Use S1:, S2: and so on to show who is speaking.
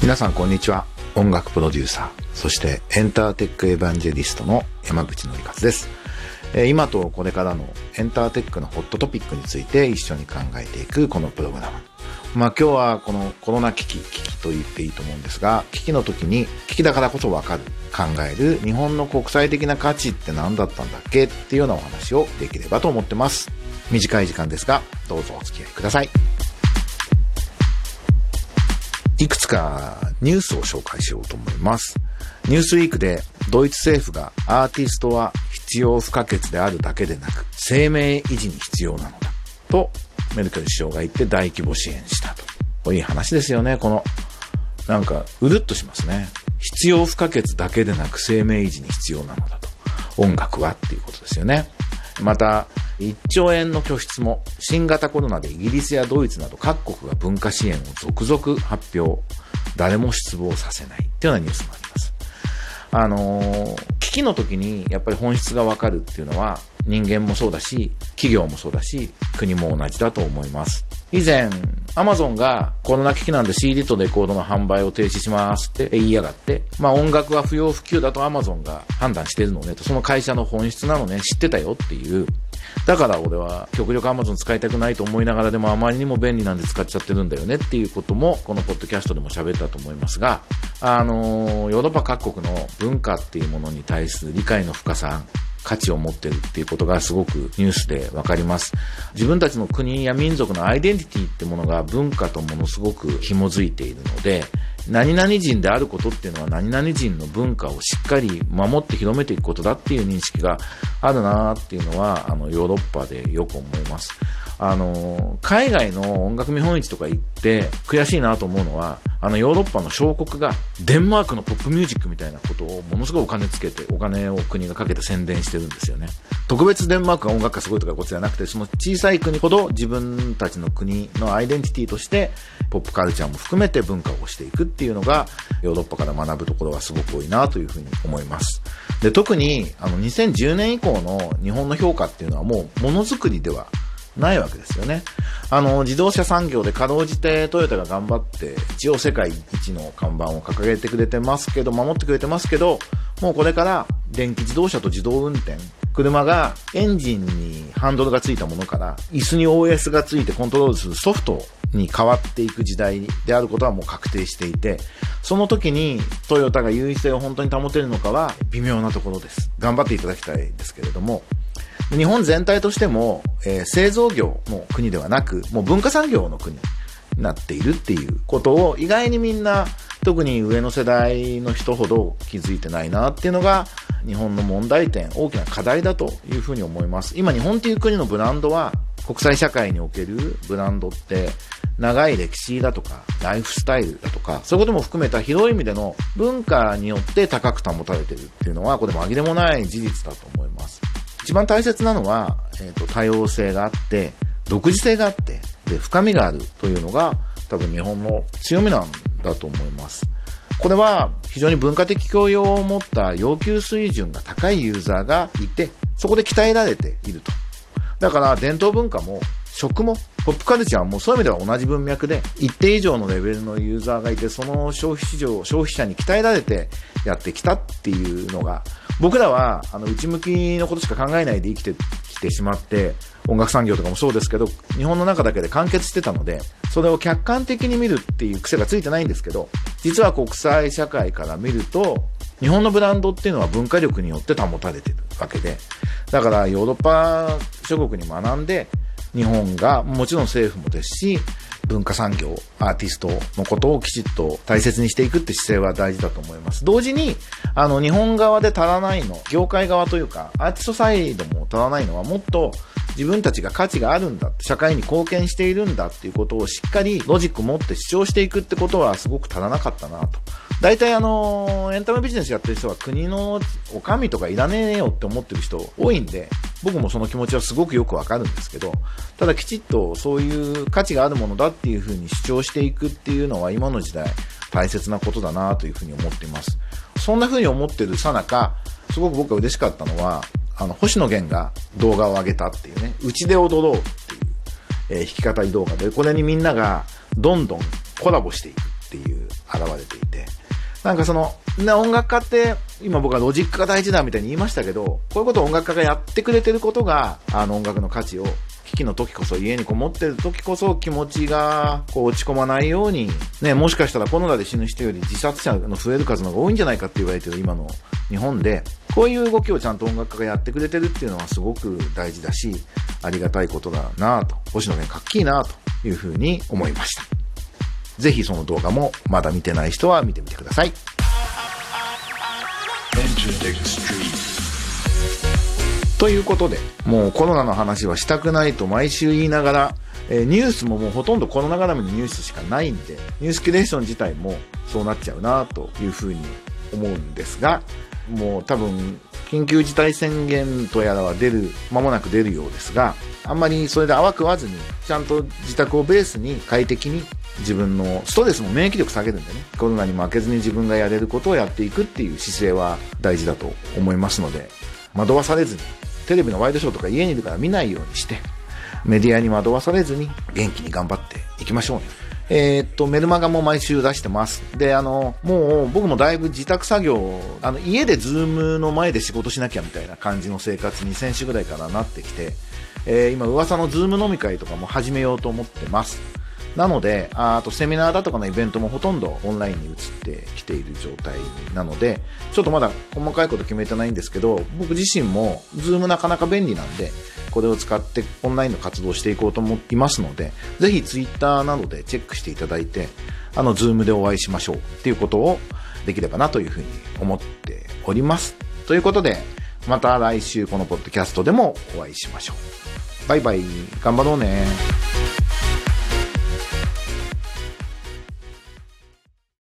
S1: 皆さんこんにちは音楽プロデューサーそしてエンターテックエヴァンジェリストの山口のりかつです今とこれからのエンターテックのホットトピックについて一緒に考えていくこのプログラム。まあ今日はこのコロナ危機、危機と言っていいと思うんですが、危機の時に危機だからこそわかる、考える日本の国際的な価値って何だったんだっけ？っていうようなお話をできればと思ってます。短い時間ですが、どうぞお付き合いください。いくつかニュースを紹介しようと思います。ニュースウィークでドイツ政府がアーティストは必要不可欠であるだけでなく生命維持に必要なのだとメルケル首相が言って大規模支援したと。いい話ですよね。このなんかうるっとしますね。必要不可欠だけでなく生命維持に必要なのだと。音楽はっていうことですよね。また、1兆円の拠出も新型コロナでイギリスやドイツなど各国が文化支援を続々発表。誰も失望させないっていうようなニュースもあります。あのー危機の時にやっぱり本質がわかるっていうのは人間もそうだし、企業もそうだし、国も同じだと思います。以前、アマゾンがコロナ危機なんで CD とレコードの販売を停止しますって言いやがって、まあ音楽は不要不急だとアマゾンが判断してるのねと、その会社の本質なのね、知ってたよっていう。だから俺は極力 Amazon 使いたくないと思いながらでもあまりにも便利なんで使っちゃってるんだよねっていうこともこのポッドキャストでも喋ったと思いますが、あのヨーロッパ各国の文化っていうものに対する理解の深さ、価値を持ってるっていうことがすごくニュースでわかります。自分たちの国や民族のアイデンティティってものが文化とものすごく紐づいているので、何々人であることっていうのは何々人の文化をしっかり守って広めていくことだっていう認識があるなっていうのは、あの、ヨーロッパでよく思います。あの、海外の音楽見本市とか行って悔しいなと思うのは、あのヨーロッパの小国がデンマークのポップミュージックみたいなことをものすごいお金つけて、お金を国がかけて宣伝してるんですよね。特別デンマークが音楽がすごいとかことじゃなくて、その小さい国ほど自分たちの国のアイデンティティとして、ポップカルチャーも含めて文化をしていくっていうのが、ヨーロッパから学ぶところがすごく多いなというふうに思います。で、特に、あの、2010年以降の日本の評価っていうのはもう、ものづくりではないわけですよね。あの、自動車産業でかろうじてトヨタが頑張って、一応世界一の看板を掲げてくれてますけど、守ってくれてますけど、もうこれから電気自動車と自動運転、車がエンジンにハンドルがついたものから、椅子に OS がついてコントロールするソフトに変わっていく時代であることはもう確定していて、その時にトヨタが優位性を本当に保てるのかは微妙なところです。頑張っていただきたいですけれども、日本全体としても、えー製造業の国ではなく、もう文化産業の国になっているっていうことを意外にみんな、特に上の世代の人ほど気づいてないなっていうのが、日本の問題点、大きな課題だというふうに思います。今日本っていう国のブランドは、国際社会におけるブランドって、長い歴史だとか、ライフスタイルだとか、そういうことも含めた広い意味での文化によって高く保たれてるっていうのは、これ紛れもない事実だと思います。一番大切なのは、えー、と多様性があって独自性があってで深みがあるというのが多分日本の強みなんだと思います。これは非常に文化的教養を持った要求水準が高いユーザーがいてそこで鍛えられていると。だから伝統文化も食もポップカルチャーもそういう意味では同じ文脈で一定以上のレベルのユーザーがいてその消費市場を消費者に鍛えられてやってきたっていうのが僕らはあの内向きのことしか考えないで生きてきてしまって音楽産業とかもそうですけど日本の中だけで完結してたのでそれを客観的に見るっていう癖がついてないんですけど実は国際社会から見ると日本のブランドっていうのは文化力によって保たれてるわけでだからヨーロッパ諸国に学んで日本がもちろん政府もですし文化産業、アーティストのことをきちっと大切にしていくって姿勢は大事だと思います。同時に、あの、日本側で足らないの、業界側というか、アーティストサイドも足らないのは、もっと自分たちが価値があるんだ、社会に貢献しているんだっていうことをしっかりロジック持って主張していくってことはすごく足らなかったなと。大体あの、エンタメビジネスやってる人は国のお上とかいらねえよって思ってる人多いんで、僕もその気持ちはすごくよくわかるんですけど、ただきちっとそういう価値があるものだっていうふうに主張していくっていうのは今の時代大切なことだなというふうに思っています。そんなふうに思ってるさなか、すごく僕が嬉しかったのは、あの、星野源が動画を上げたっていうね、うちで踊ろうっていう。えー、弾き語り動画で、これにみんながどんどんコラボしていくっていう現れていて、なんかその、な、音楽家って、今僕はロジックが大事だみたいに言いましたけど、こういうことを音楽家がやってくれてることが、あの音楽の価値を危機の時こそ、家にこもってる時こそ気持ちがこう落ち込まないように、ね、もしかしたらコロナで死ぬ人より自殺者の増える数の方が多いんじゃないかって言われてる今の日本で、こういう動きをちゃんと音楽家がやってくれてるっていうのはすごく大事だし、ありがたいことだなと、星野源かっきいなというふうに思いました。ぜひその動画もまだ見てない人は見てみてください。ということで、もうコロナの話はしたくないと毎週言いながら、えー、ニュースももうほとんどコロナ絡みのニュースしかないんで、ニュースキュレーション自体もそうなっちゃうなというふうに思うんですが、もう多分、緊急事態宣言とやらは出る、間もなく出るようですが、あんまりそれで泡食わずに、ちゃんと自宅をベースに快適に自分のストレスも免疫力下げるんでね、コロナに負けずに自分がやれることをやっていくっていう姿勢は大事だと思いますので、惑わされずに、テレビのワイドショーとか家にいるから見ないようにして、メディアに惑わされずに元気に頑張っていきましょうね。えー、っと、メルマガも毎週出してます。で、あの、もう僕もだいぶ自宅作業、あの、家で Zoom の前で仕事しなきゃみたいな感じの生活に先週ぐらいからなってきて、えー、今噂の Zoom 飲み会とかも始めようと思ってます。なので、あとセミナーだとかのイベントもほとんどオンラインに移ってきている状態なので、ちょっとまだ細かいこと決めてないんですけど、僕自身も Zoom なかなか便利なんで、これを使ってオンラインの活動をしていこうと思いますので、ぜひツイッターなどでチェックしていただいて、あの、 Zoom でお会いしましょうっていうことをできればなというふうに思っております。ということで、また来週このポッドキャストでもお会いしましょう。バイバイ。頑張ろうね。